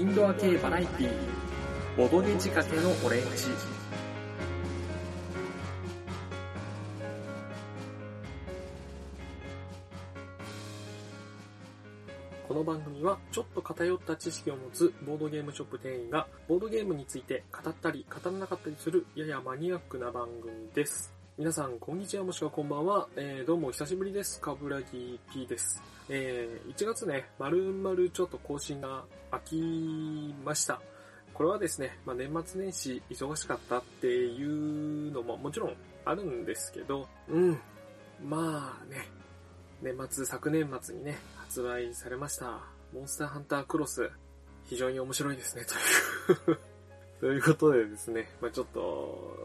インドア系バラエティー、ボドゲ仕掛けのオレンジ。この番組はちょっと偏った知識を持つボードゲームショップ店員がボードゲームについて語ったり語らなかったりするややマニアックな番組です。皆さん、こんにちはもしくはこんばんは。えー、どうもお久しぶりです。かぶらぎ P です。えー、1月ね、まるまるちょっと更新が空きました。これはですね、まあ、年末年始忙しかったっていうのももちろんあるんですけど、うん。まあね、年末、昨年末にね、発売されました、モンスターハンタークロス、非常に面白いですね、という。ということでですね、まあちょっと、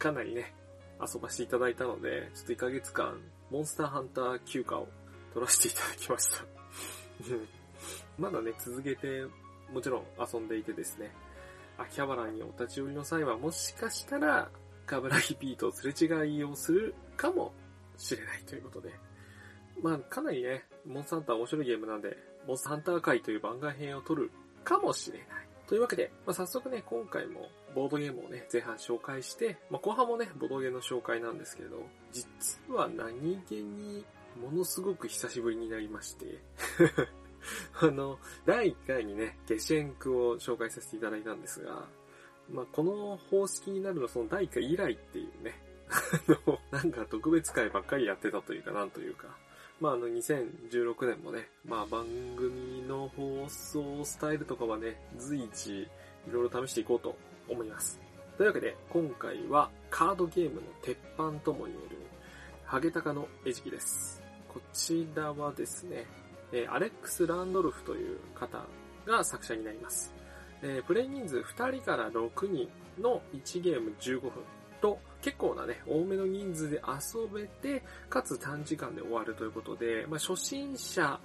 かなりね、遊ばせていただいたので、ちょっと1ヶ月間、モンスターハンター休暇を取らせていただきました。まだね、続けて、もちろん遊んでいてですね、秋葉原にお立ち寄りの際は、もしかしたら、カブラギ P とすれ違いをするかもしれないということで、まあ、かなりね、モンスターハンター面白いゲームなんで、モンスターハンター会という番外編を撮るかもしれない。というわけで、まあ、早速ね、今回もボードゲームをね、前半紹介して、まあ、後半もね、ボードゲームの紹介なんですけれど、実は何気にものすごく久しぶりになりまして、あの、第1回にね、ゲシェンクを紹介させていただいたんですが、まあ、この方式になるのはその第1回以来っていうね、あの、なんか特別会ばっかりやってたというか、なんというか、まあ、あの、2016年もね、まあ、番組の放送スタイルとかはね、随一、いろいろ試していこうと思います。というわけで、今回は、カードゲームの鉄板とも言える、ハゲタカの餌食です。こちらはですね、えアレックス・ランドルフという方が作者になります。えプレイ人数2人から6人の1ゲーム15分と、結構なね、多めの人数で遊べて、かつ短時間で終わるということで、まあ、初心者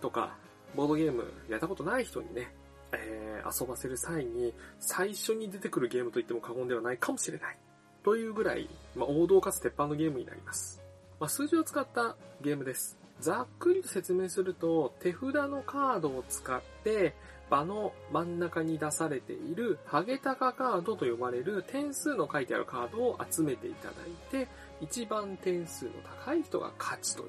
とか、ボードゲームやったことない人にね、えー遊ばせる際に、最初に出てくるゲームと言っても過言ではないかもしれない。というぐらい、まあ、王道かつ鉄板のゲームになります。まあ、数字を使ったゲームです。ざっくりと説明すると、手札のカードを使って、場の真ん中に出されているハゲタカカードと呼ばれる点数の書いてあるカードを集めていただいて、一番点数の高い人が勝ちという。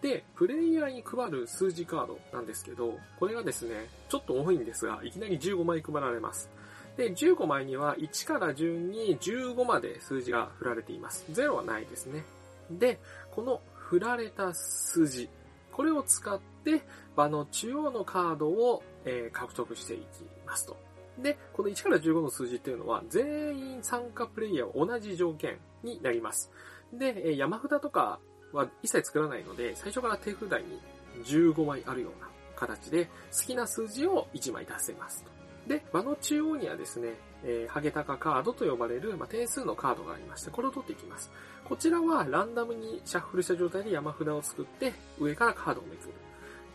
で、プレイヤーに配る数字カードなんですけど、これがですね、ちょっと多いんですが、いきなり15枚配られます。で、15枚には1から順に15まで数字が振られています。0はないですね。で、この振られた数字、これを使って場の中央のカードを、えー獲得していきますと。で、この1から15の数字っていうのは全員参加プレイヤーは同じ条件になります。で、えー山札とかは一切作らないので、最初から手札に15枚あるような形で好きな数字を1枚出せますと。で、場の中央にはですね、えーハゲタカカードと呼ばれる、まあ、点数のカードがありまして、これを取っていきます。こちらはランダムにシャッフルした状態で山札を作って、上からカードをめくる。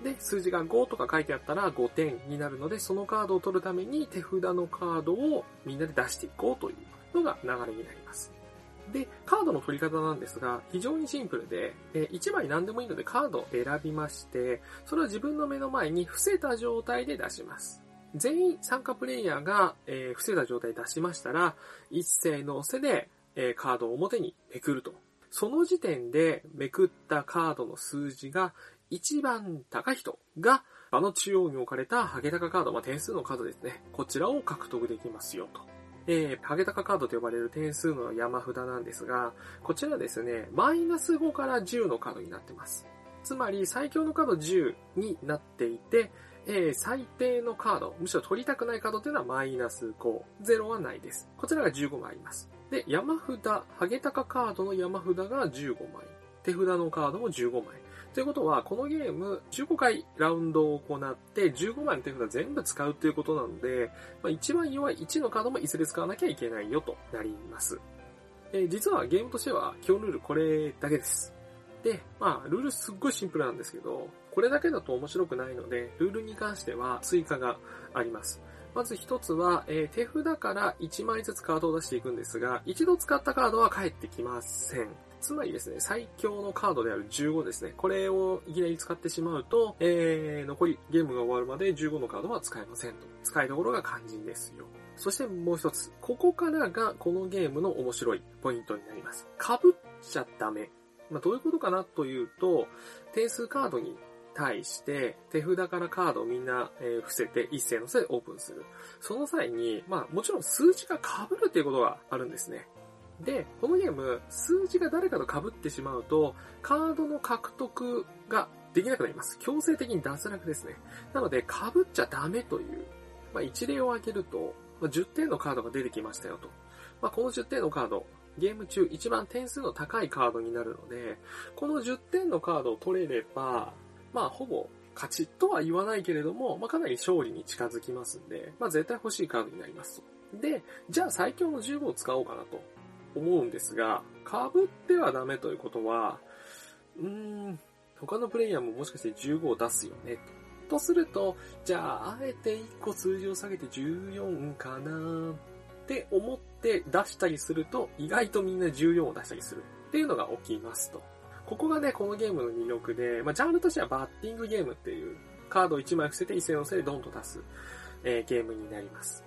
で、数字が5とか書いてあったら5点になるので、そのカードを取るために手札のカードをみんなで出していこうというのが流れになります。で、カードの取り方なんですが、非常にシンプルで、え1枚何でもいいのでカードを選びまして、それを自分の目の前に伏せた状態で出します。全員参加プレイヤーが、えー伏せた状態で出しましたら、一斉の押せで、えカードを表にめくると。その時点でめくったカードの数字が一番高い人が、場の中央に置かれたハゲタカカード、まあ、点数のカードですね。こちらを獲得できますよと。えー、ハゲタカカードと呼ばれる点数の山札なんですが、こちらですね、マイナス5から10のカードになってます。つまり、最強のカード10になっていて、えー最低のカード、むしろ取りたくないカードというのはマイナス5、0はないです。こちらが15枚あります。で、山札、ハゲタカカードの山札が15枚。手札のカードも15枚。ということは、このゲーム、15回ラウンドを行って、15枚の手札全部使うということなので、まあ、一番弱い1のカードもいずれ使わなきゃいけないよとなります。え実はゲームとしては、基本ルールこれだけです。で、まあ、ルールすっごいシンプルなんですけど、これだけだと面白くないので、ルールに関しては追加があります。まず一つは、えー手札から1枚ずつカードを出していくんですが、一度使ったカードは返ってきません。つまりですね、最強のカードである15ですね。これをいきなり使ってしまうと、えー、残りゲームが終わるまで15のカードは使えませんと。使いどころが肝心ですよ。そしてもう一つ。ここからがこのゲームの面白いポイントになります。被っちゃダメ。まあ、どういうことかなというと、点数カードに対して手札からカードをみんな、えー、伏せて一斉のせでオープンする。その際に、まあもちろん数字が被るっていうことがあるんですね。で、このゲーム、数字が誰かと被ってしまうと、カードの獲得ができなくなります。強制的に脱落ですね。なので、被っちゃダメという、まあ、一例を挙げると、まあ、10点のカードが出てきましたよと。まあ、この10点のカード、ゲーム中一番点数の高いカードになるので、この10点のカードを取れれば、まあ、ほぼ勝ちとは言わないけれども、まあ、かなり勝利に近づきますんで、まあ、絶対欲しいカードになりますと。で、じゃあ最強の15を使おうかなと思うんですが、被ってはダメということは、うーん、他のプレイヤーももしかして15を出すよね、と。とすると、じゃあ、あえて1個数字を下げて14かなって思って出したりすると、意外とみんな14を出したりするっていうのが起きますと。ここがね、このゲームの魅力で、まあ、ジャンルとしてはバッティングゲームっていう、カードを1枚伏せて一斉のせいでドンと出す、えー、ゲームになります。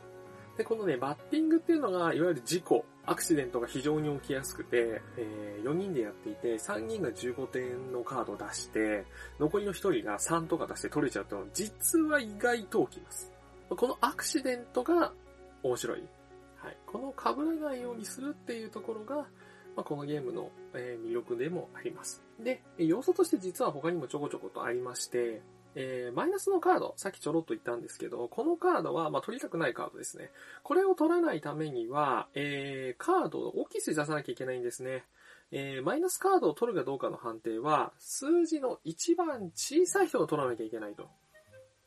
で、このね、バッティングっていうのが、いわゆる事故、アクシデントが非常に起きやすくて、えー、4人でやっていて、3人が15点のカードを出して、残りの1人が3とか出して取れちゃうと、実は意外と起きます。このアクシデントが面白い。はい。この被らないようにするっていうところが、まあ、このゲームの、え魅力でもあります。で、要素として実は他にもちょこちょことありまして、えー、マイナスのカード、さっきちょろっと言ったんですけど、このカードは、まあ、取りたくないカードですね。これを取らないためには、えー、カードを大きい数字出さなきゃいけないんですね。えー、マイナスカードを取るかどうかの判定は、数字の一番小さい人を取らなきゃいけないと。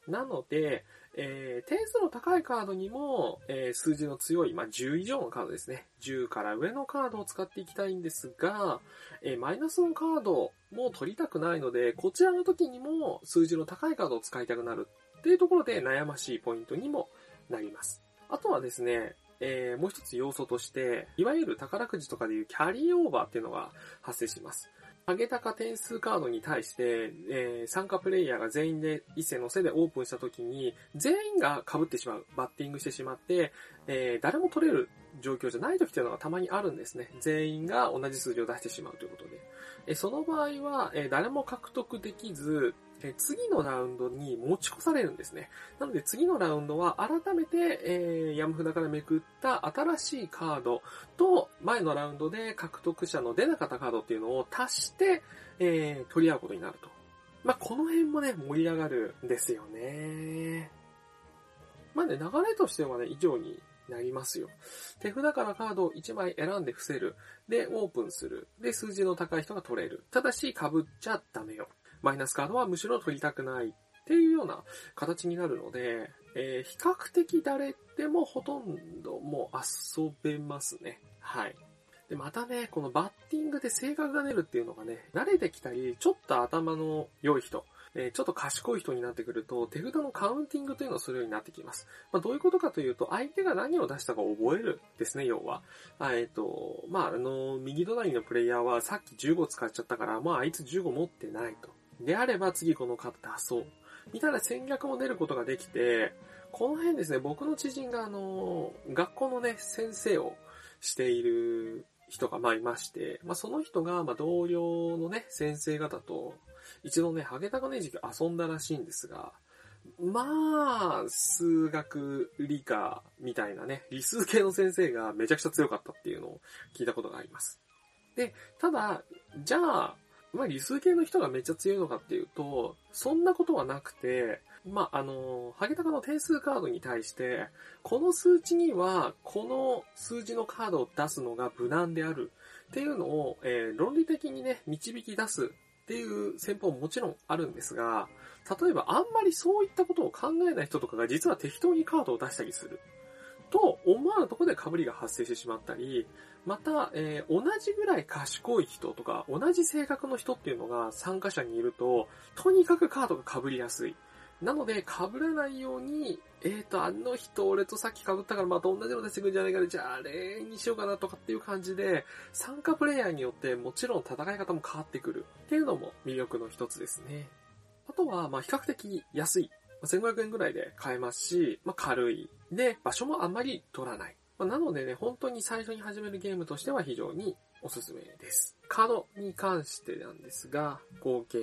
なので、えー、点数の高いカードにも、えー、数字の強い、まあ、10以上のカードですね。10から上のカードを使っていきたいんですが、えー、マイナスのカードも取りたくないので、こちらの時にも数字の高いカードを使いたくなるっていうところで悩ましいポイントにもなります。あとはですね、えー、もう一つ要素として、いわゆる宝くじとかでいうキャリーオーバーっていうのが発生します。上げ高点数カードに対して、えー、参加プレイヤーが全員で一斉のせでオープンした時に、全員が被ってしまう、バッティングしてしまって、えー、誰も取れる状況じゃない時っていうのがたまにあるんですね。全員が同じ数字を出してしまうということで。えその場合は、え誰も獲得できず、え次のラウンドに持ち越されるんですね。なので次のラウンドは改めて、えー、山札からめくった新しいカードと前のラウンドで獲得者の出なかったカードっていうのを足して、えー、取り合うことになると。まあ、この辺もね、盛り上がるんですよね。まあね、流れとしてはね、以上になりますよ。手札からカードを1枚選んで伏せる。で、オープンする。で、数字の高い人が取れる。ただし、被っちゃダメよ。マイナスカードはむしろ取りたくないっていうような形になるので、えー、比較的誰でもほとんどもう遊べますね。はい。で、またね、このバッティングで性格が出るっていうのがね、慣れてきたり、ちょっと頭の良い人、えー、ちょっと賢い人になってくると、手札のカウンティングというのをするようになってきます。まあ、どういうことかというと、相手が何を出したか覚えるですね、要は。あえっ、ー、と、まあ、あの、右隣のプレイヤーはさっき15使っちゃったから、まあ、あいつ15持ってないと。であれば次このカード出そう。みたいな戦略も出ることができて、この辺ですね、僕の知人があの、学校のね、先生をしている人がまあいまして、まあその人がまあ同僚のね、先生方と一度ね、ハゲタカネジキ遊んだらしいんですが、まあ、数学、理科みたいなね、理数系の先生がめちゃくちゃ強かったっていうのを聞いたことがあります。で、ただ、じゃあ、まあ理数系の人がめっちゃ強いのかっていうと、そんなことはなくて、まあ、あの、ハゲタカの点数カードに対して、この数値には、この数字のカードを出すのが無難であるっていうのを、えー、論理的にね、導き出すっていう戦法ももちろんあるんですが、例えばあんまりそういったことを考えない人とかが実は適当にカードを出したりする。と思わぬところで被りが発生してしまったり、また、えー、同じぐらい賢い人とか、同じ性格の人っていうのが参加者にいると、とにかくカードが被りやすい。なので、被らないように、えーと、あの人俺とさっき被ったからまた同じの出してくんじゃないかな、じゃああれにしようかなとかっていう感じで、参加プレイヤーによってもちろん戦い方も変わってくるっていうのも魅力の一つですね。あとは、まあ比較的安い。1500円ぐらいで買えますし、まあ軽い。で、場所もあんまり取らない。ま、なのでね、本当に最初に始めるゲームとしては非常におすすめです。カードに関してなんですが、合計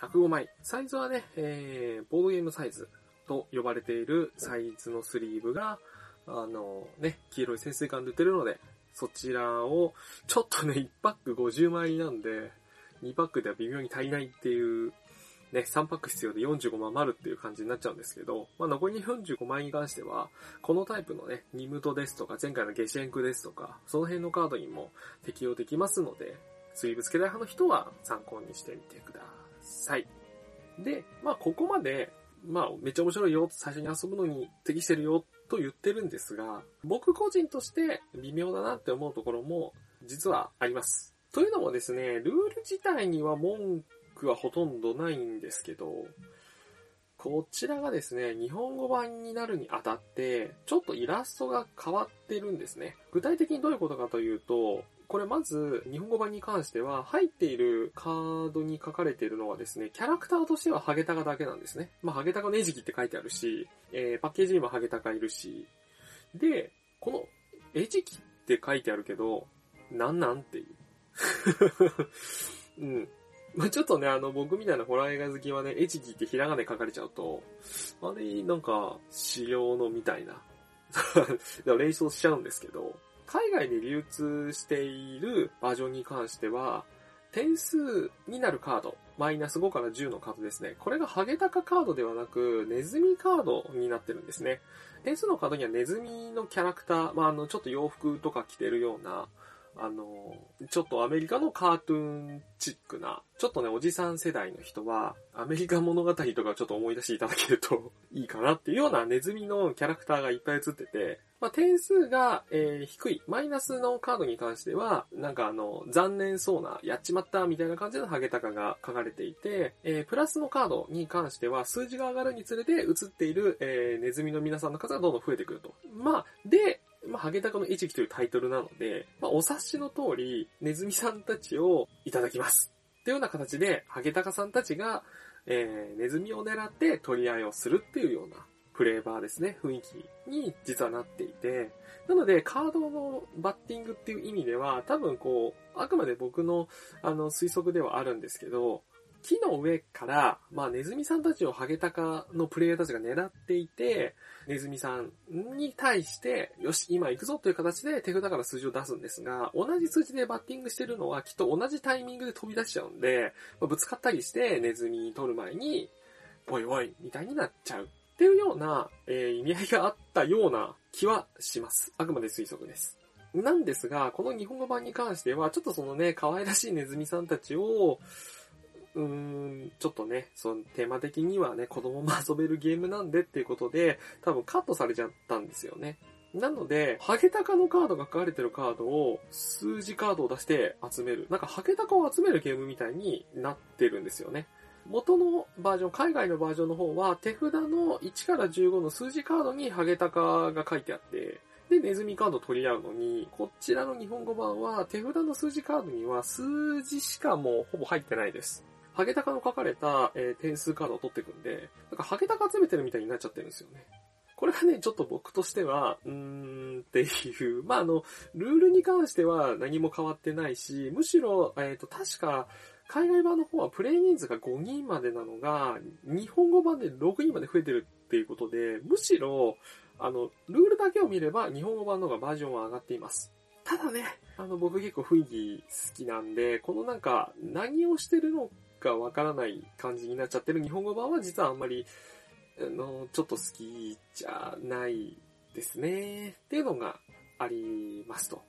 105枚。サイズはね、えー、ボードゲームサイズと呼ばれているサイズのスリーブが、あのね、黄色い潜水艦で売ってるので、そちらを、ちょっとね、1パック50枚なんで、2パックでは微妙に足りないっていうね、3パック必要で45万丸っていう感じになっちゃうんですけど、まあ、残り45万に関しては、このタイプのね、ニムトですとか、前回のゲシェンクですとか、その辺のカードにも適用できますので、スイーブつけたい派の人は参考にしてみてください。で、まあ、ここまで、まあ、めっちゃ面白いよ、最初に遊ぶのに適してるよ、と言ってるんですが、僕個人として微妙だなって思うところも、実はあります。というのもですね、ルール自体には文はほとんどないんですけど、こちらがですね、日本語版になるにあたって、ちょっとイラストが変わってるんですね。具体的にどういうことかというと、これまず、日本語版に関しては、入っているカードに書かれているのはですね、キャラクターとしてはハゲタカだけなんですね。まあ、ハゲタカの餌食って書いてあるし、えー、パッケージにもハゲタカいるし、で、この餌食って書いてあるけど、なんなんっていう。うん。まあ、ちょっとね、あの、僕みたいなホラー映画好きはね、エチギってひらがで書かれちゃうと、あれ、なんか、仕様のみたいな。連想しちゃうんですけど、海外で流通しているバージョンに関しては、点数になるカード、マイナス5から10のカードですね。これがハゲタカカードではなく、ネズミカードになってるんですね。点数のカードにはネズミのキャラクター、まあ、あの、ちょっと洋服とか着てるような、あの、ちょっとアメリカのカートゥーンチックな、ちょっとね、おじさん世代の人は、アメリカ物語とかちょっと思い出していただけると いいかなっていうようなネズミのキャラクターがいっぱい映ってて、まあ、点数が、えー、低い、マイナスのカードに関しては、なんかあの、残念そうな、やっちまったみたいな感じのハゲタカが書かれていて、えー、プラスのカードに関しては、数字が上がるにつれて映っている、えー、ネズミの皆さんの数がどんどん増えてくると。まあ、で、まあ、ハゲタカの餌食というタイトルなので、まあ、お察しの通り、ネズミさんたちをいただきます。っていうような形で、ハゲタカさんたちが、えー、ネズミを狙って取り合いをするっていうようなフレーバーですね、雰囲気に実はなっていて、なので、カードのバッティングっていう意味では、多分こう、あくまで僕の、あの、推測ではあるんですけど、木の上から、まあ、ネズミさんたちをハゲタカのプレイヤーたちが狙っていて、ネズミさんに対して、よし、今行くぞという形で手札から数字を出すんですが、同じ数字でバッティングしてるのはきっと同じタイミングで飛び出しちゃうんで、まあ、ぶつかったりしてネズミに取る前に、おいおい、みたいになっちゃう。っていうような、えー、意味合いがあったような気はします。あくまで推測です。なんですが、この日本語版に関しては、ちょっとそのね、可愛らしいネズミさんたちを、うーん、ちょっとね、そのテーマ的にはね、子供も遊べるゲームなんでっていうことで、多分カットされちゃったんですよね。なので、ハゲタカのカードが書かれてるカードを数字カードを出して集める。なんかハゲタカを集めるゲームみたいになってるんですよね。元のバージョン、海外のバージョンの方は手札の1から15の数字カードにハゲタカが書いてあって、で、ネズミカード取り合うのに、こちらの日本語版は手札の数字カードには数字しかもうほぼ入ってないです。ハゲタカの書かれた、えー、点数カードを取っていくんで、なんかハゲタカ集めてるみたいになっちゃってるんですよね。これがね、ちょっと僕としては、うーんっていう、まあ、あの、ルールに関しては何も変わってないし、むしろ、えっ、ー、と、確か、海外版の方はプレイ人数が5人までなのが、日本語版で6人まで増えてるっていうことで、むしろ、あの、ルールだけを見れば日本語版の方がバージョンは上がっています。ただね、あの、僕結構雰囲気好きなんで、このなんか、何をしてるのかわからない感じになっちゃってる日本語版は実はあんまり、あの、ちょっと好きじゃないですね。っていうのがありますと。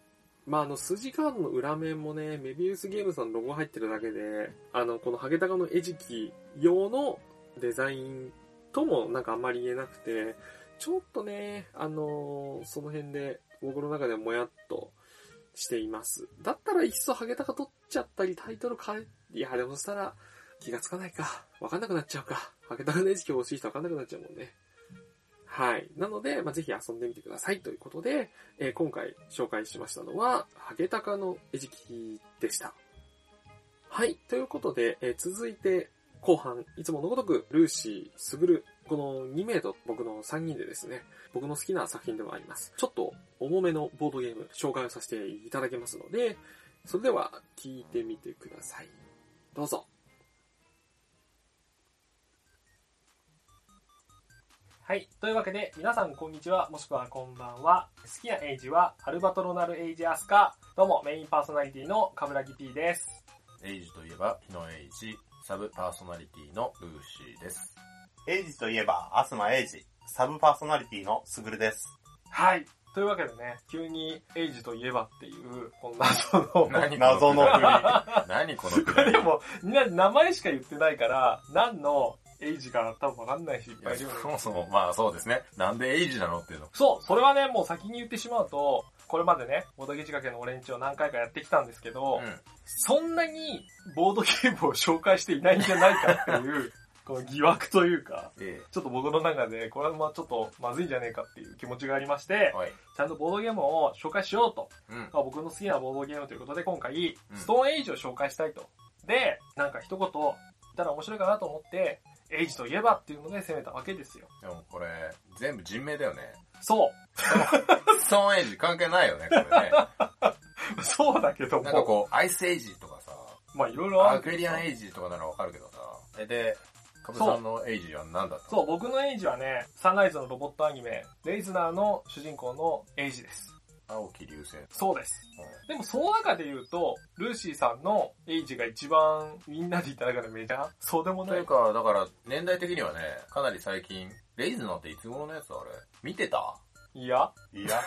まあ、あの、数字カードの裏面もね、メビウスゲームさんのロゴ入ってるだけで、あの、このハゲタカの餌食用のデザインともなんかあんまり言えなくて、ちょっとね、あのー、その辺で僕の中でもやっとしています。だったらいっそハゲタカ取っちゃったりタイトル変え、いや、でもそしたら、気がつかないか。わかんなくなっちゃうか。ハゲタカの餌食欲しい人わかんなくなっちゃうもんね。はい。なので、まあ、ぜひ遊んでみてくださいということで、えー今回紹介しましたのは、ハゲタカの餌食でした。はい。ということで、えー続いて、後半、いつものごとく、ルーシー、スグル、この2名と僕の3人でですね、僕の好きな作品でもあります。ちょっと重めのボードゲーム紹介をさせていただきますので、それでは聞いてみてください。どうぞ。はい。というわけで、皆さんこんにちは、もしくはこんばんは。好きなエイジは、アルバトロナルエイジアスカ。どうも、メインパーソナリティのカブラギ P です。エイジといえば、日野エイジ、サブパーソナリティのルーシーです。エイジといえば、アスマエイジ、サブパーソナリティのスグルです。はい。というわけでね、急にエイジといえばっていう、こんな謎の、何謎のこくだり何このくだり でも、みんな名前しか言ってないから、何のエイジか多分わかんない人いっぱいいるよねそもそも、まあそうですね。なんでエイジなのっていうの。そう、それはね、もう先に言ってしまうと、これまでね、ボードゲー仕掛けのオレンジを何回かやってきたんですけど、うん。そんなにボードゲームを紹介していないんじゃないかっていう、この疑惑というか、えちょっと僕の中で、これはまあちょっとまずいんじゃねえかっていう気持ちがありましてえ。、はい。ちゃんとボードゲームを紹介しようと。うん。まあ僕の好きなボードゲームということで、今回、うんストーンエイジを紹介したいと。で、なんか一言言ったら面白いかなと思って、エイジといえばっていうので攻めたわけですよ。でもこれ、全部人名だよね。そう。ストーンエイジ関係ないよね、これね。そうだけども。なんかこう、アイスエイジとかさ、まあいろいろあアるけどさクエリアンエイジとかならわかるけどさ。え、で、カブさんのエイジは何だったそう、僕のエイジはね、サンライズのロボットアニメ、レイズナーの主人公のエイジです。青木流星。そうです。うでもその中で言うと、ルーシーさんのエイジが一番みんなで言った中でメジャー？そうでもないんという。か、だから、年代的にはね、かなり最近、レイズナーっていつ頃のやつあれ？見てた？いや、いや、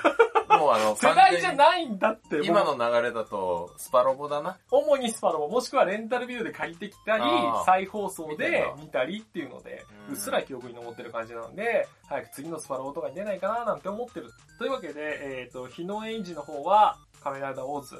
もうあの、世代じゃいないんだって、今の流れだと、スパロボだな。主にスパロボ、もしくはレンタルビューで借りてきたり再放送で見てたりっていうので、うっすら記憶に残ってる感じなので、早く次のスパロボとかに出ないかななんて思ってる。というわけで、えっ、と、日のエイジの方は、カメライダーオーズ。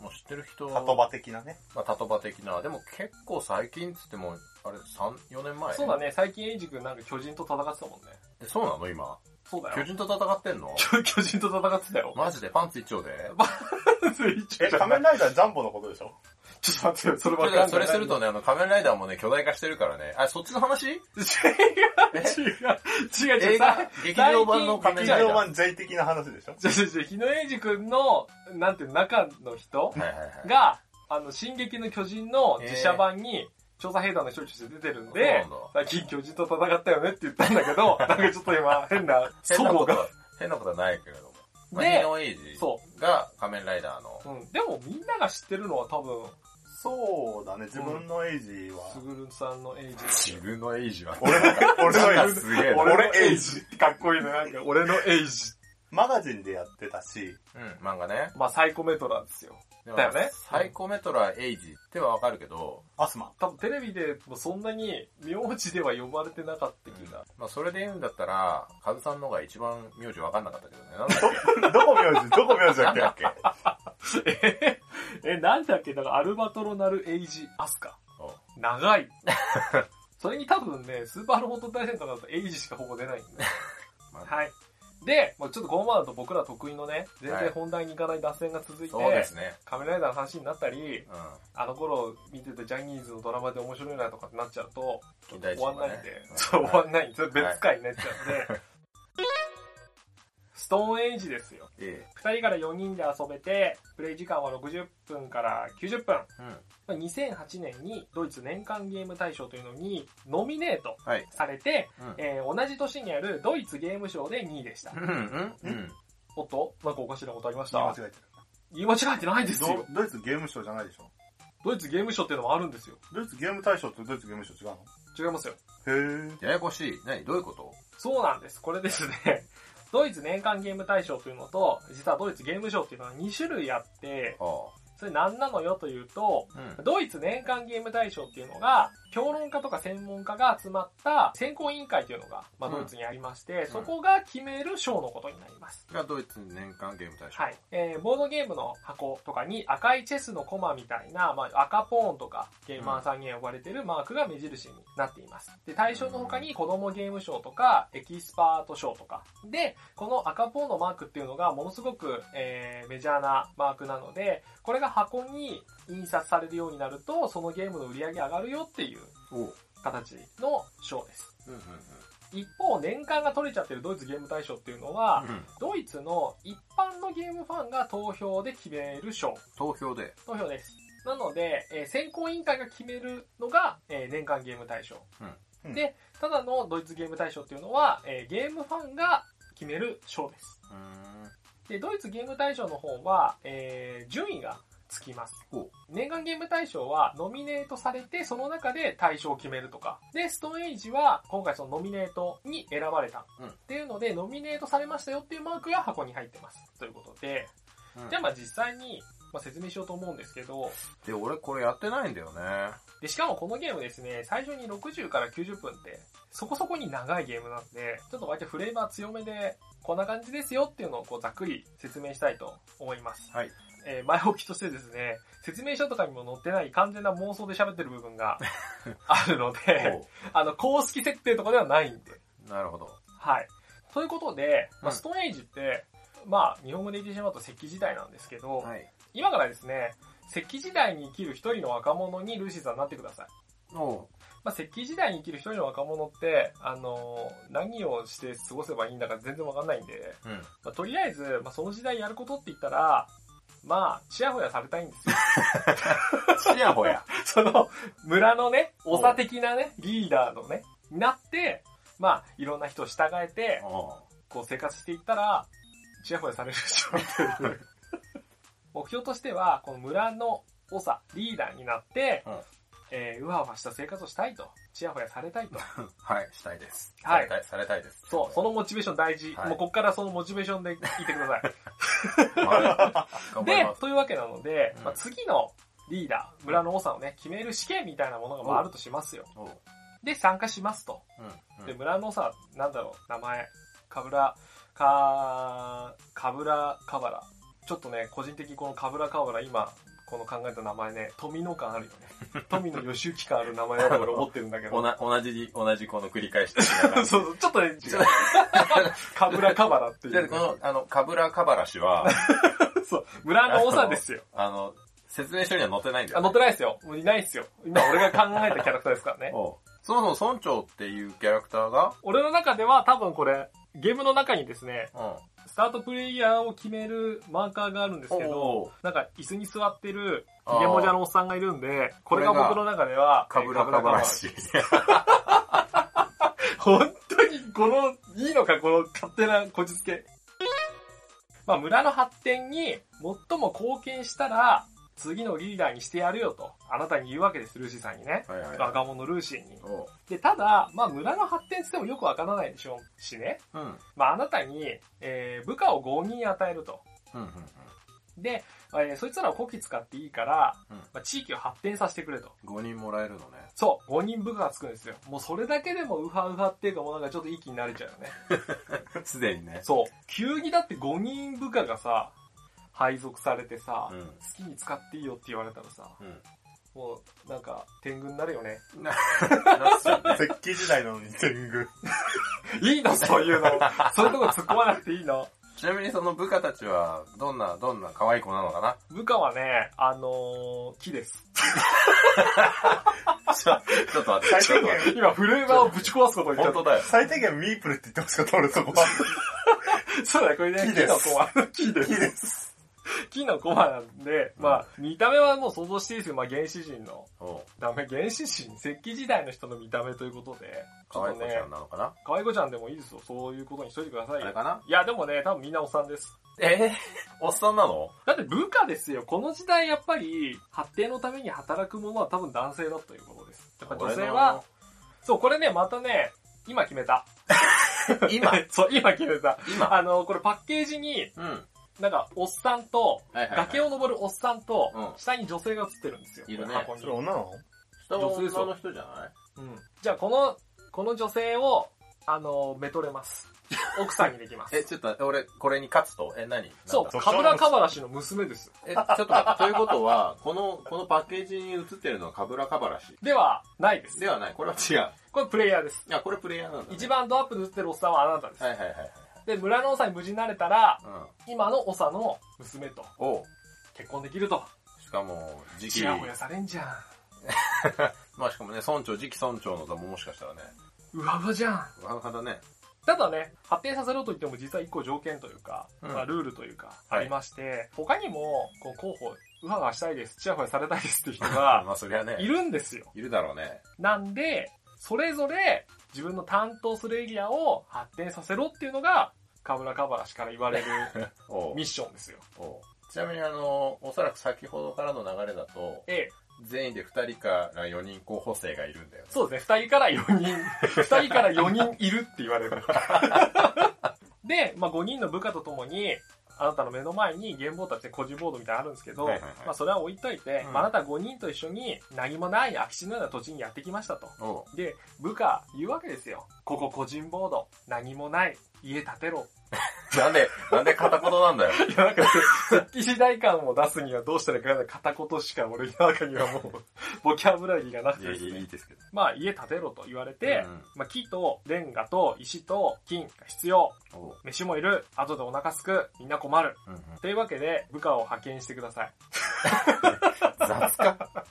もう知ってる人タトバ的なね。まあ、タトバ的な。でも結構最近っつっても、あれ、3、4年前？そうだね、最近エイジ君なんか巨人と戦ってたもんね。えそうなの今？そうだよ。巨人と戦ってんの？巨 巨人と戦ってたよ。マジで？パンツ一丁で？え、仮面ライダージャンボのことでしょ？ちょっと待ってよ、それそわかんない。れそれするとね、あの、仮面ライダーもね、巨大化してるからね。あ、そっちの話？違う、違う、違う、違う。映画？劇場版の仮面劇ライダー。場版 J 的な話でしょ？じゃじゃじゃ日野英二君の、なんていうの中の人？はいはいはい。が、あの、進撃の巨人の自社版に、調査兵団の一人として出てるんで最近巨人と戦ったよねって言ったんだけど、なんかちょっと今、変な、変祖母が。なことは、変なことはないけれども。まあ、でヒノエイジそが仮面ライダーの。うん。でもみんなが知ってるのは多分、そうだね、自分のエイジは。すぐるさんのエイジ。自分のエイジは。俺の、俺のエイジ。すげえな。俺俺のエイジってかっこいいね。なんか、俺のエイジ。マガジンでやってたし、うん、漫画ね。まあ、サイコメトラーですよ。でもだよねサイコメトラエイジってはわかるけど、アスマ。多分テレビでもそんなに名字では呼ばれてなかった気が。まあそれで言うんだったら、カズさんの方が一番名字わかんなかったけどね。なんだっ どこ名字？どこ名字けだっけなんだっけ？ええ、なんだっけ？だからアルバトロナルエイジアスカ。お長い。それに多分ね、スーパーロボット大戦とかだとエイジしかほぼ出ないんで。まあはい。で、もうちょっとこのままだと僕ら得意のね、全はい。然本題に行かない脱線が続いて、そうですね。カメライダーの話になったり、うあの頃見てたジャニーズのドラマで面白いなとかってなっちゃうと、ん。近代終わんないんで、うん。そう、終わんないんで、別回になっちゃうんで、ストーンエイジですよ。え2人から4人で遊べて、プレイ時間は60分から90分。え。うん。まあ2008年にドイツ年間ゲーム大賞というのにノミネートはい。されて、うんえー同じ年にあるドイツゲーム賞で2位でしたう。ん、うん、うん。おっとなんかおかしなことありました？言い間違えて言い間違えてないでするよ。ドドイツゲーム賞じゃないでしょ？ドイツゲーム賞っていうのもあるんですよ。ドイツゲーム大賞とドイツゲーム賞違うの？違いますよ。へー。ややこしい。何？どういうこと？そうなんです。これですね。ドイツ年間ゲーム大賞というのと、実はドイツゲーム賞っていうのは2種類あって、あ。それ何なのよというと、うん。ドイツ年間ゲーム大賞っていうのが、評論家とか専門家が集まった選考委員会というのが、まあ、うんドイツにありまして、そこが決める賞のことになります。がドイツ年間ゲーム大賞。はい。えー、ボードゲームの箱とかに赤いチェスのコマみたいな、まあ、赤ポーンとかゲーマーさんに呼ばれてるマークが目印になっています。で、対象の他に子供ゲーム賞とかエキスパート賞とか。で、この赤ポーンのマークっていうのがものすごく、えー、メジャーなマークなので、これが箱に印刷されるようになると、そのゲームの売り上げ上がるよっていう。形の賞です。うんうん一方、年間が取れちゃってるドイツゲーム大賞っていうのは、うん。うん。ドイツの一般のゲームファンが投票で決める賞。投票で。投票です。なので、えー選考委員会が決めるのが、えー年間ゲーム大賞。うんで、ただのドイツゲーム大賞っていうのは、えーゲームファンが決める賞です。で、ドイツゲーム大賞の方は、えー順位がつきます。年間ゲーム大賞はノミネートされて、その中で大賞を決めるとか。で、ストーンエイジは今回そのノミネートに選ばれた。うんっていうので、ノミネートされましたよっていうマークが箱に入ってます。ということで、うんじゃあまあ実際に、まあ、説明しようと思うんですけど、で、俺これやってないんだよね。で、しかもこのゲームですね、最初に60から90分って、そこそこに長いゲームなんで、ちょっと割とフレーバー強めで、こんな感じですよっていうのをこうざっくり説明したいと思います。はい。えー前置きとしてですね、説明書とかにも載ってない完全な妄想で喋ってる部分が あるので、おあの、公式設定とかではないんで。うなるほど。はい。ということで、まあ、うんストーンエイジって、まあ、日本語で言ってしまうと石器時代なんですけど、はい。今からですね、石器時代に生きる一人の若者にルーシーさんになってください。おう。まあ、石器時代に生きる一人の若者って、あのー何をして過ごせばいいんだか全然わかんないんで、うん。まあ、とりあえず、まあ、その時代やることって言ったら、まあ、ちやほやされたいんですよ。ちやほや。その、村のね、長的なね、リーダーのね、になって、まあ、いろんな人を従えて。こう生活していったら、ちやほやされるでしょっ。目標としては、この村の長、リーダーになって、うんえーうわうわした生活をしたいと。ちやほやされたいと。はい、したいです。はいされたい、されたいです。そう、そのモチベーション大事。はいもうこっからそのモチベーションで聞いてください。で。というわけなので、うんまあ、次のリーダー、村の長をね、決める試験みたいなものがまああるとしますよ。で、参加しますと。うん。で、村の長、なんだろう、名前、かぶら、か、かぶらかばら。ちょっとね、個人的にこのかぶらかばら、今、この考えた名前ね、富野感あるよね。富野義行感ある名前だと俺 思ってるんだけど。同じ、同じこの繰り返し。そうそう、ちょっとね、違う。かぶらかばらっていう。で、この、あの、かぶらかばら氏は、そう、村の長ですよ。あの、説明書には載ってないんだよ、あ、ね。乗ってないですよ。もういないですよ。今俺が考えたキャラクターですからね。そもそも村長っていうキャラクターが、俺の中では多分これ、ゲームの中にですね、うん。スタートプレイヤーを決めるマーカーがあるんですけおどう、なんか椅子に座ってるヒゲモジャのおっさんがいるんで、これが僕の中では、かぶらかばら氏。本当にこの、いいのかこの勝手なこじつけ。まあ村の発展に最も貢献したら、次のリーダーにしてやるよと、あなたに言うわけです、ルーシーさんにね。はいはいはい。若者ルーシーに。で、ただ、まあ村の発展ってもよくわからないでしょうしね。うん。まああなたに、えー部下を5人与えると。うんうんで、えーそいつらをこき使っていいから、うんまあ、地域を発展させてくれと。うん。5人もらえるのね。そう、5人部下がつくんですよ。もうそれだけでもウハウハっていうかもうなんかちょっといい気になれちゃうよね。すでにね。そう。急にだって5人部下がさ、配属されてさ、うん。好きに使っていいよって言われたらさ、うん。もうなんか天狗になるよね。な、なっちゃうね。石器時代なのに天狗。いいのそういうの。そういうとこ突っ込まなくていいの。ちなみにその部下たちは、どんな、どんな可愛い子なのかな？部下はね、あのー、木です。ちょっと待って、最低。限、今フレーバーをぶち壊すことを言っちゃった。本当だよ。最低限ミープルって言ってほしかった俺そこは。そうだね、これね、木木ですの。木です。木です。木のコマなんで、まあ、見た目はもう想像していいですよ。まあ、原始人の。ダメ、原始人、石器時代の人の見た目ということで。ちょっとね可愛い子ちゃん、なのかな？可愛い子ちゃんでもいいですよ。そういうことにしといてくださいよ。あれかな？いや、でもね、多分みんなおっさんです。え？ー、おっさんなの？だって部下ですよ。この時代やっぱり、発展のために働く者は多分男性だということです。やっぱ女性は、そう、これね、またね、今決めた。今？そう、今決めた。今？あの、これパッケージに、うん。なんか、おっさんと、はいはいはい崖を登るおっさんと、うん下に女性が映ってるんですよ。いるね箱にそれ女なの下は女の人じゃない？うん。じゃあ、この、この女性を、あの、めとれます。奥さんにできます。え、ちょっと、俺、これに勝つと？え、何？そう、なんだカブラカバラ氏の娘です。え、ちょっと待って、ということは、この、このパッケージに映ってるのはカブラカバラシ？では、ないです。ではない。これは違う。これプレイヤーです。いや、これプレイヤーなんだ、ね。一番ドアップで映ってるおっさんはあなたです。はいはいはいはい。で、村の長に無事になれたら、うん。今の長の娘とおう結婚できると。しかも、時期ち、やほやされんじゃん。まあしかもね、村長、次期村長の座ももしかしたらね、うわうわじゃん。わははだね。ただね、発展させろと言っても実は一個条件というか、うんまあルールというか、はいありまして、他にも、こう候補、うわうわしたいです、ちやほやされたいですっていう人 まがあそりゃね、いるんですよ。いるだろうね。なんで、それぞれ自分の担当するエリアを発展させろっていうのが、カブラカバラ氏から言われる ミッションですよ。ちなみにあの、おそらく先ほどからの流れだと、ええ、全員で2人から4人候補生がいるんだよね。そうですね、二人から4人、二人から4人いるって言われる。で、まあ5人の部下とともに、あなたの目の前にゲームボードって個人ボードみたいなのあるんですけど、はいはいはい。まあそれは置いといて、うん。まああなた5人と一緒に何もない空き地のような土地にやってきましたと。で、部下言うわけですよ。ここ個人ボード、何もない、家建てろ。なんで、なんで片言なんだよ。いや、なんか、設計時代感を出すにはどうしたらいいかない片言しか俺の中にはもう、ボキャブラリーがなくてねいやいいですけど。まあ家建てろと言われて、うんまあ木とレンガと石と金が必要。飯もいる。後でお腹すく。みんな困る。うんうんというわけで、部下を派遣してください。雑か。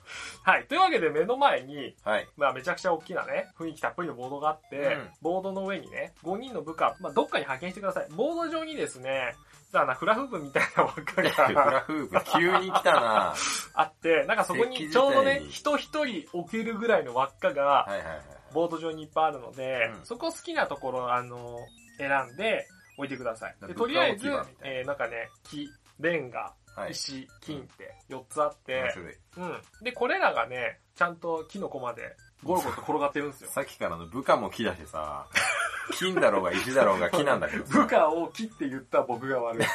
はい。というわけで目の前に、はい。まあめちゃくちゃ大きなね、雰囲気たっぷりのボードがあって、うんボードの上にね、5人の部下、まあどっかに派遣してください。ボード上にですね、実はな、フラフープみたいな輪っか フラがフープ、急に来たな あって、なんかそこにちょうどね、人一人置けるぐらいの輪っかが。ボード上にいっぱいあるので、うんそこ好きなところ、あの、選んで置いてください。でとりあえずえー、なんかね、木、レンガ、はい。石、金って4つあって。うん。で、これらがね、ちゃんと木のコマでゴロゴロと転がってるんですよ。さっきからの部下も木だしさ、金だろうが石だろうが木なんだけどさ。部下を木って言った僕が悪い。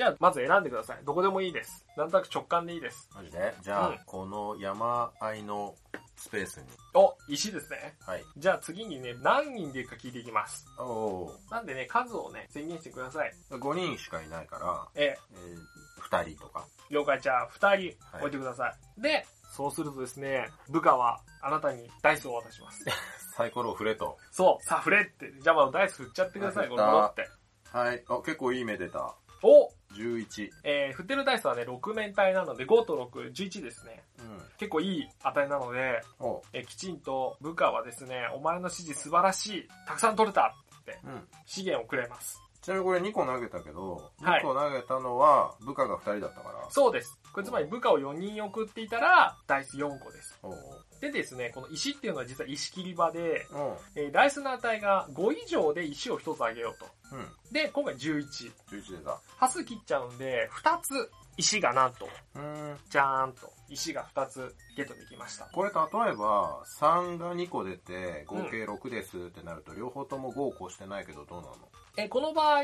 じゃあ、まず選んでください。どこでもいいです。なんとなく直感でいいです。マジで？じゃあ、うんこの山あいのスペースに。お、石ですね。はい。じゃあ次にね、何人でいるか聞いていきます。おおなんでね、数をね、宣言してください。ー。5人しかいないから、ええー、2人とか。ー、了解。じゃあ、2人置いてください。で、そうするとですね、部下はあなたにダイスを渡します。サイコロを振れと。そう、さあ振れって。じゃあまあダイス振っちゃってください、振ったゴロゴロって。はい。あ、結構いい目出た。お11。えー、振ってるダイスはね、6面体なので、5と6、11ですね。うん。結構いい値なので、おえーきちんと部下はですね、お前の指示素晴らしい、たくさん取れたってうん。資源をくれます。ちなみにこれ2個投げたけど、はい2個投げたのは部下が2人だったから。そうです。これつまり部下を4人送っていたら、ダイス4個です。おうでですね、この石っていうのは実は石切り場で、おうえーダイスの値が5以上で石を1つあげようと。うん。で、今回11。11出た。端数切っちゃうんで、2つ石がなんと、うーん。じゃーんと、石が2つゲットできました。これ例えば、3が2個出て、合計6ですってなると、両方とも5を越してないけどどうなの？えーこの場合、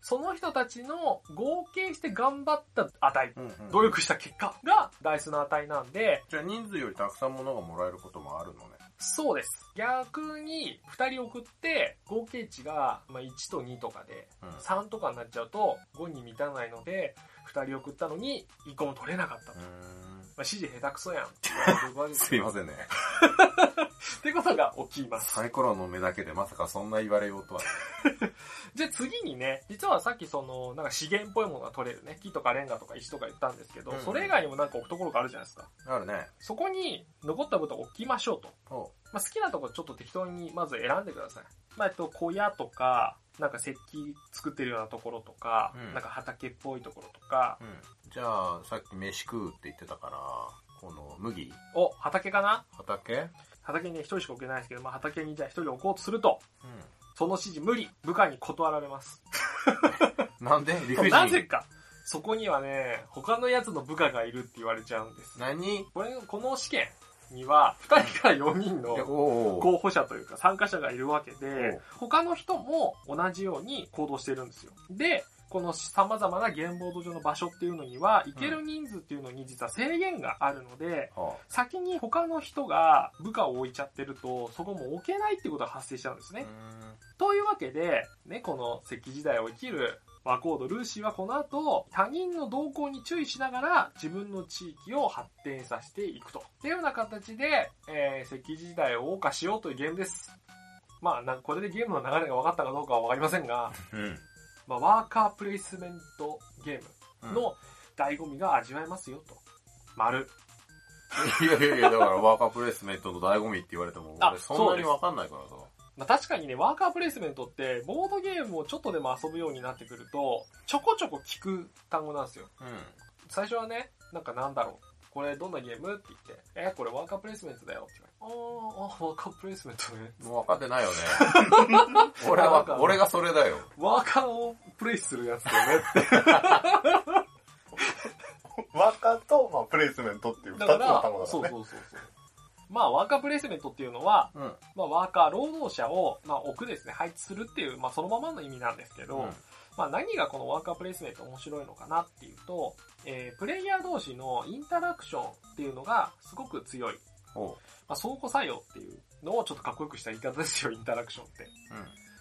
その人たちの合計して頑張った値、うんうん努力した結果がダイスの値なんで、じゃあ人数よりたくさん物がもらえることもあるのね。そうです。逆に、2人送って、合計値が、まあ、1と2とかで、うん。3とかになっちゃうと、5に満たないので、2人送ったのに、1個も取れなかったと。まあ、指示下手くそやん。すいませんね。ってことが起きます。サイコロの目だけでまさかそんな言われようとは。じゃあ次にね、実はさっきその、なんか資源っぽいものが取れるね。木とかレンガとか石とか言ったんですけど、うんうんそれ以外にもなんか置くところがあるじゃないですか。あるね。そこに残った部分を置きましょうと。おまあ、好きなところちょっと適当にまず選んでください。まあ、えっと、小屋とか、なんか石器作ってるようなところとか、うんなんか畑っぽいところとか、うん。じゃあ、さっき飯食うって言ってたから、この麦お、畑かな？畑？畑にね、一人しか置けないですけど、まあ、畑にじゃあ一人置こうとすると、うその指示無理、部下に断られます。ん。なんで？理不尽。なぜか、そこにはね、他のやつの部下がいるって言われちゃうんです。何？これ、この試験、には、2人から4人の候補者というか参加者がいるわけおでう、他の人も同じように行動しているんですよ。で、この様々なゲームボード上の場所っていうのには、行ける人数っていうのに実は制限があるので、は先に他の人が部下を置いちゃってると、そこも置けないっていうことが発生しちゃうんですあね。というわけで、ね、この石器時代を生きるワコード・ルーシーはこの後、他人の動向に注意しながら自分の地域を発展させていくと。っていうような形で、えー、石器時代を謳歌しようというゲームです。まあ、これでゲームの流れが分かったかどうかは分かりませんが、うん。まあ、ワーカープレイスメントゲーうんムの醍醐味が味わえますよと。丸。いやいやいや、だからワーカープレイスメントの醍醐味って言われても、あ俺そんなにわかんないからさ。まあ、確かにね、ワーカープレイスメントって、ボードゲームをちょっとでも遊ぶようになってくると、ちょこちょこ聞く単語なんですよ。うん。最初はね、なんかなんだろう。これどんなゲーム？って言って、え、これワーカープレイスメントだよって言われて、あーあ、ワーカープレイスメントね。もう分かってないよね。俺は、俺がそれだよ。ワーカーをプレイするやつだよねって。ワーカーと、まあ、プレイスメントっていう二つのだから、単語だからね。そうそうそうそう。まあ、ワーカープレイスメントっていうのは、うん。まあ、ワーカー、労働者を、まあ、置くですね、配置するっていう、まあ、そのままの意味なんですけど、うんまあ、何がこのワーカープレイスメント面白いのかなっていうと、えー、プレイヤー同士のインタラクションっていうのがすごく強い。まあ、相互作用っていうのをちょっとかっこよくした言い方ですよ、インタラクションって。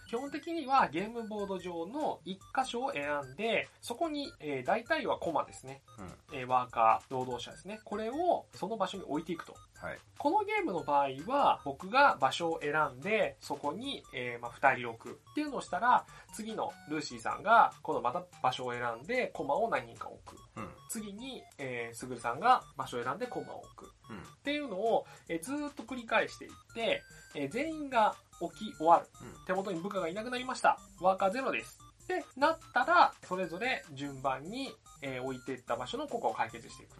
基本的にはゲームボード上の一箇所を選んで、そこに、えー、大体はコマですね。うん。うん。えーワーカー、労働者ですね。これをその場所に置いていくと。はい。このゲームの場合は、僕が場所を選んで、そこに、えーまあ、二人置くっていうのをしたら、次のルーシーさんが、今度また場所を選んで、コマを何人か置く。うん。次に、えー、すぐるさんが場所を選んでコマを置く。うん。っていうのを、えーずーっと繰り返していって、えー全員が置き終わる。うん手元に部下がいなくなりました。ワーカーゼロです。ってなったら、それぞれ順番に、えー置いていった場所のここを解決していく。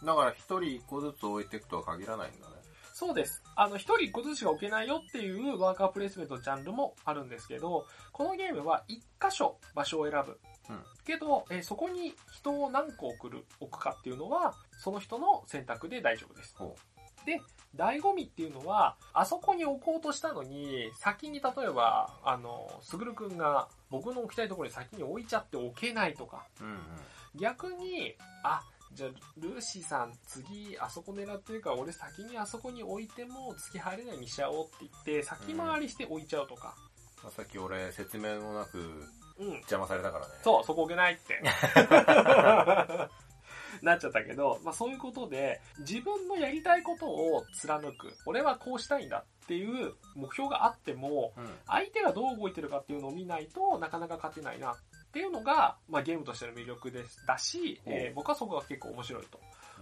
うん。だから一人一個ずつ置いていくとは限らないんだね。そうです。あの、一人一個ずつしか置けないよっていうワーカープレイスメントのジャンルもあるんですけど、このゲームは一箇所場所を選ぶ。うんけど、えーそこに人を何個送る、置くかっていうのは、その人の選択で大丈夫です。ほで、醍醐味っていうのは、あそこに置こうとしたのに、先に例えば、あの、すぐるくんが僕の置きたいところに先に置いちゃって置けないとか、う。うんうん。逆に、あ、じゃあ、ルーシーさん、次、あそこ狙ってるから、俺先にあそこに置いても、突き入れないにしちゃおうって言って、先回りして置いちゃうとか。まあさっき俺説明もなくうん。邪魔されたからね。そう、そこ置けないって。なっちゃったけど、まあそういうことで、自分のやりたいことを貫く。俺はこうしたいんだっていう目標があっても、うん。相手がどう動いてるかっていうのを見ないとなかなか勝てないなっていうのが、まあゲームとしての魅力です。だし、えー僕はそこが結構面白いと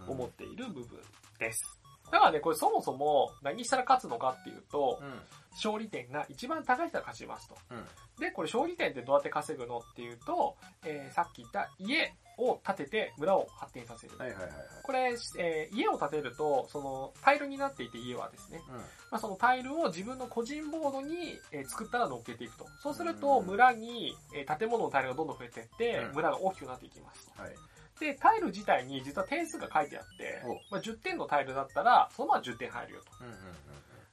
思っている部分です。だからね、これそもそも何したら勝つのかっていうとう、ん。勝利点が一番高い人が勝ちますと。うん。で、これ勝利点ってどうやって稼ぐのっていうと、えーさっき言った家を建てて村を発展させる。はいはいはいはい。これ、えー家を建てると、その、タイルになっていて家はですね、うん。まあ、そのタイルを自分の個人ボードに、えー作ったら乗っけていくと。そうすると、うん村に、えー建物のタイルがどんどん増えていって、うん村が大きくなっていきますと。はい。で、タイル自体に実は点数が書いてあってお、まあ、10点のタイルだったら、そのまま10点入るよと。うんうん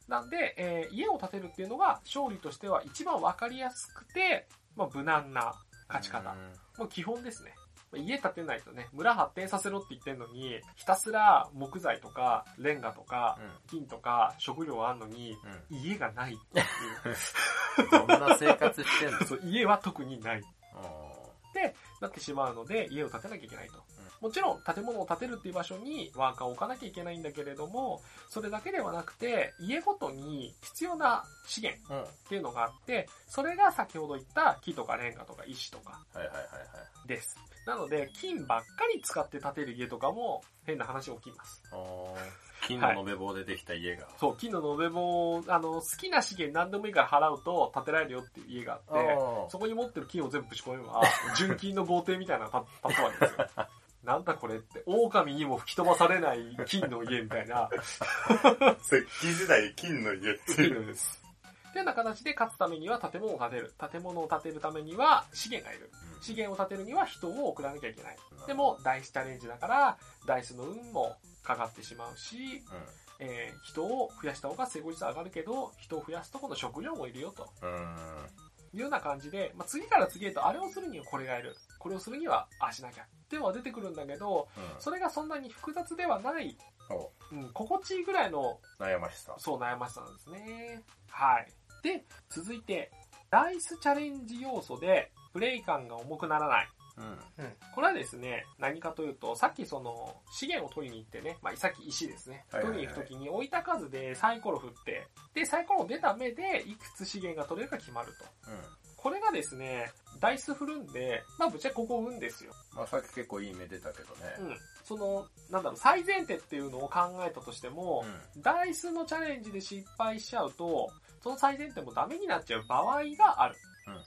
なんで、えー家を建てるっていうのが勝利としては一番わかりやすくて、まあ、無難な勝ち方。もう基本ですね。まあ家建てないとね、村発展させろって言ってんのに、ひたすら木材とか、レンガとか、金とか、食料あんのに、うん。うん。家がないっていう。どんな生活してんの？そう家は特にない。あなってしまうので、家を建てなきゃいけないと。もちろん、建物を建てるっていう場所にワーカーを置かなきゃいけないんだけれども、それだけではなくて、家ごとに必要な資源。っていうのがあって、それが先ほど言った木とかレンガとか石とかはいはいはいはい。です。なので、金ばっかり使って建てる家とかも変な話起きます。金の延べ棒でできた家が。そう、金の延べ棒、あの、好きな資源何でもいいから払うと建てられるよっていう家があって、ーそこに持ってる金を全部ぶち込めば、純金の豪邸みたいなのが建つわけですよ。なんだこれって、狼にも吹き飛ばされない金の家みたいな、石器時代金の家っていう。です。っていうような形で勝つためには建物を建てる。建物を建てるためには資源がいる。資源を建てるには人を送らなきゃいけない。でも、ダイスチャレンジだから、ダイスの運もかかってしまうし、えー人を増やした方が成功率上がるけど、人を増やすとこの食料もいるよと。いうような感じで、まあ、次から次へとあれをするにはこれがいる。これをするにはああしなきゃ。っては出てくるんだけど、うん。それがそんなに複雑ではない、おうん、心地いいぐらいの、悩ましさ。そう悩ましさなんですね。はい。で、続いて、ダイスチャレンジ要素で、プレイ感が重くならない。うん。これはですね、何かというと、さっきその、資源を取りに行ってね、まあ、さっき石ですね。はいはいはい取りに行くときに置いた数でサイコロ振って、で、サイコロ出た目で、いくつ資源が取れるか決まると。うん。これがですね、ダイス振るんで、まあぶっちゃけここ運ですよ。まあさっき結構いい目出たけどね。うん。その、なんだろう、最前提っていうのを考えたとしても、うん。ダイスのチャレンジで失敗しちゃうと、その最前提もダメになっちゃう場合がある。うん。うん。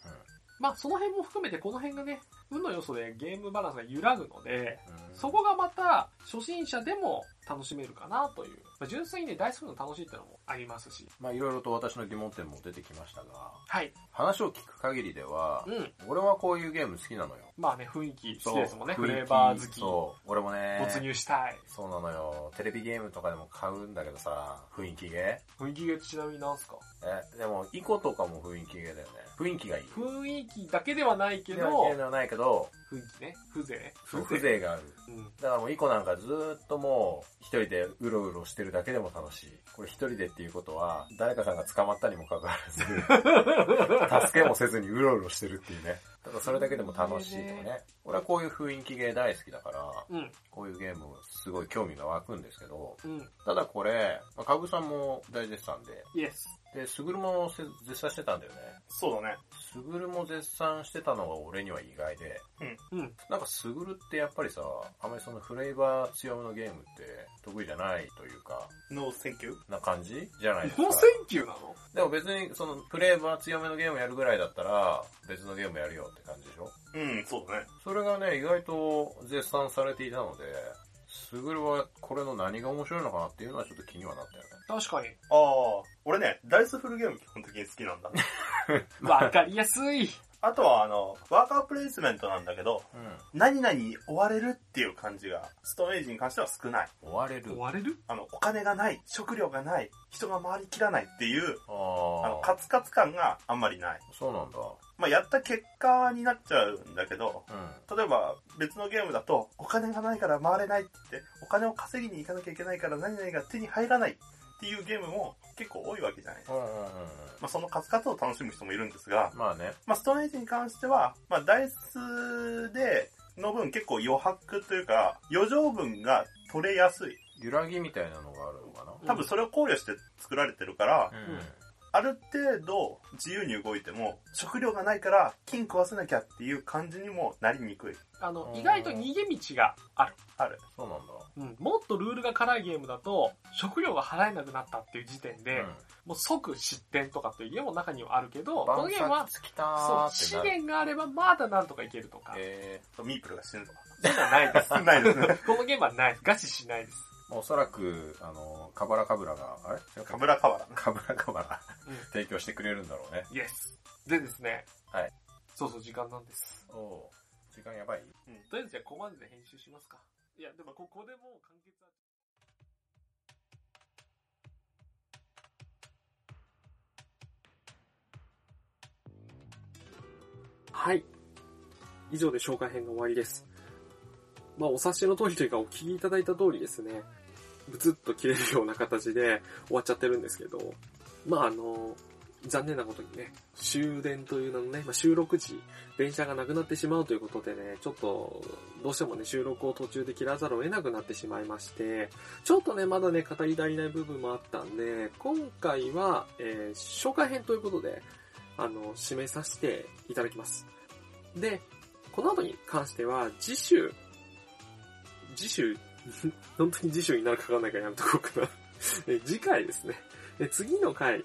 まあその辺も含めてこの辺がね、運の要素でゲームバランスが揺らぐので、うんそこがまた初心者でも楽しめるかなという。まあ、純粋にね、ダイスの楽しいってのもありますし。まあいろいろと私の疑問点も出てきましたが、はい。話を聞く限りでは、うん。俺はこういうゲーム好きなのよ。まあね、雰囲気好きですもんね。フレーバー好き。そう。俺もね。没入したい。そうなのよ。テレビゲームとかでも買うんだけどさ、雰囲気ゲ雰囲気がちなみになんすか？ーえ、でも、イコとかも雰囲気ゲーだよね。雰囲気がいい。雰囲気だけではないけど、ゲーではないけど、雰囲気ね。風情風情がある。うん。だからもうイコなんかずーっともう、一人でうろうろしてるだけでも楽しい。これ一人でっていうことは、誰かさんが捕まったにもかかわらず、助けもせずにうろうろしてるっていうね。だからそれだけでも楽しいとかね。俺はこういう雰囲気ゲー大好きだから、うん。こういうゲームすごい興味が湧くんですけど、うん。ただこれ、まあ、かぶさんも大絶賛で、イエス。で、すぐるもせ絶賛してたんだよね。そうだね。すぐるも絶賛してたのが俺には意外で、うん。なんかすぐるってやっぱりさ、あまりそのフレーバー強めのゲームって得意じゃないというか、ノーセンキュー？な感じじゃないですかノーセンキューなの？でも別にそのフレーバー強めのゲームやるぐらいだったら、別のゲームやるよって感じでしょ？うん、そうだね。それがね、意外と絶賛されていたので、すぐるはこれの何が面白いのかなっていうのはちょっと気にはなったよね。確かに。ああ、俺ね、ダイスフルゲーム基本的に好きなんだ。わかりやすい。あとはあの、ワーカープレイスメントなんだけど、うん。何々に追われるっていう感じが、ストーンエイジに関しては少ない。追われる。追われる？あの、お金がない、食料がない、人が回りきらないっていう、ああの、あ。カツカツ感があんまりない。そうなんだ。まあ、やった結果になっちゃうんだけど、うん。例えば別のゲームだと、お金がないから回れないってお金を稼ぎに行かなきゃいけないから何々が手に入らないっていうゲームも結構多いわけじゃないですか。うんうんうんうん。まあ、そのカツカツを楽しむ人もいるんですが、まあね。まあ、ストーンエイジに関しては、まあ、ダイスで、の分結構余白というか、余剰分が取れやすい。揺らぎみたいなのがあるのかな？多分それを考慮して作られてるから、うん。ある程度自由に動いても、食料がないから金壊さなきゃっていう感じにもなりにくい。あのう、ん意外と逃げ道がある。ある。そうなんだ。うん。もっとルールが辛いゲームだと、食料が払えなくなったっていう時点で、うんもう即失点とかっていうゲームも中にはあるけど、この晩ゲームはそう、資。源があればまだなんとかいけるとか。えミープルが死ぬとか。そういうのはないです。ないですね。このゲームはないです。餓死しないです。ー、おそらく、あの、カバラカブラが、あれ？カブラカバラね。カブラカバラ、うん提供してくれるんだろうね。イエス。でですね。はい。そうそう、時間なんです。おおー時間やばいうん。とりあえずじゃあ、ここまでで編集しますか。いや、でもここでもう完結は。はい。以上で紹介編が終わりです。まあ、お察しの通りというか、お聞きいただいた通りですね、ブツッと切れるような形で終わっちゃってるんですけど、まあ、あの、残念なことにね、終電という名のね、まあ、収録時、電車がなくなってしまうということでね、ちょっと、どうしてもね、収録を途中で切らざるを得なくなってしまいまして、ちょっとね、まだね、語り足りない部分もあったんで、今回は、えー紹介編ということで、あの、締めさせていただきます。で、この後に関しては、次週、次週、本当に次週になるかわかんないからやめとこうかな。次回ですね。次の回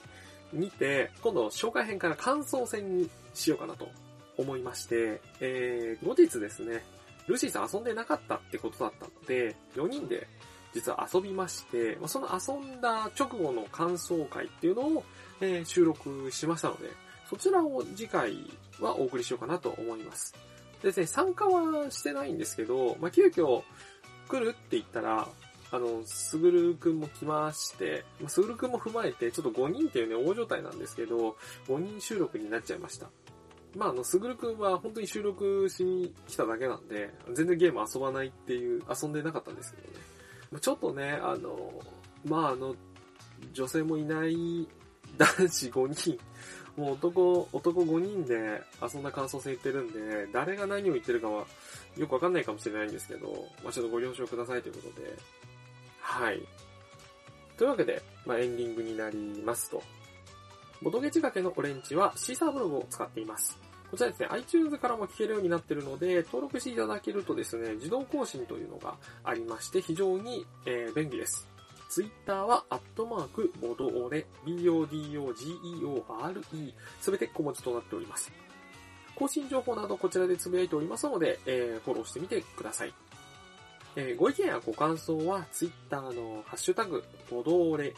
見て、今度紹介編から感想戦にしようかなと思いまして、えー、後日ですね、ルーシーさん遊んでなかったってことだったので、4人で実は遊びまして、その遊んだ直後の感想会っていうのを、えー収録しましたので、そちらを次回はお送りしようかなと思います。でですね、参加はしてないんですけど、まあ、急遽来るって言ったら、あの、すぐるくんも来まして、すぐるくんも踏まえて、ちょっと5人っていうね、大状態なんですけど、5人収録になっちゃいました。まあ、あの、すぐるくんは本当に収録しに来ただけなんで、全然ゲーム遊ばないっていう、遊んでなかったんですけどね。ちょっとね、あの、まあ、あの、女性もいない男子5人、もう男、男5人で遊んだ感想戦言ってるんで、誰が何を言ってるかはよくわかんないかもしれないんですけど、まあ、ちょっとご了承くださいということで、はい。というわけで、まあ、エンディングになりますと。ボトゲ仕掛けのオレンジはシーサーブログを使っています。こちらですね、iTunes からも聞けるようになっているので、登録していただけるとですね、自動更新というのがありまして、非常に、えー便利です。Twitter は、アットマーク、ボドオレ、BODOGEORE、すべて小文字となっております。更新情報などこちらでつぶやいておりますので、えーフォローしてみてください。えーご意見やご感想は、Twitter のハッシュタグ、ボドオレ、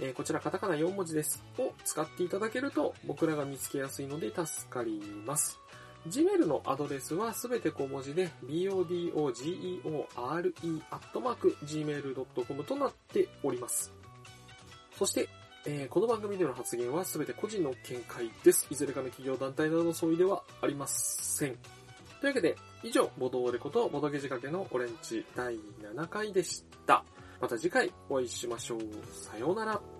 えーこちらカタカナ4文字です。を使っていただけると僕らが見つけやすいので助かります。Gmail のアドレスはすべて小文字で bodogeore.gmail.com となっております。そして、えーこの番組での発言は全て個人の見解です。いずれかの企業団体などの相違ではありません。というわけで、以上、ボドーレことボドゲ仕掛けのオレンジ第7回でした。また次回お会いしましょう。さようなら。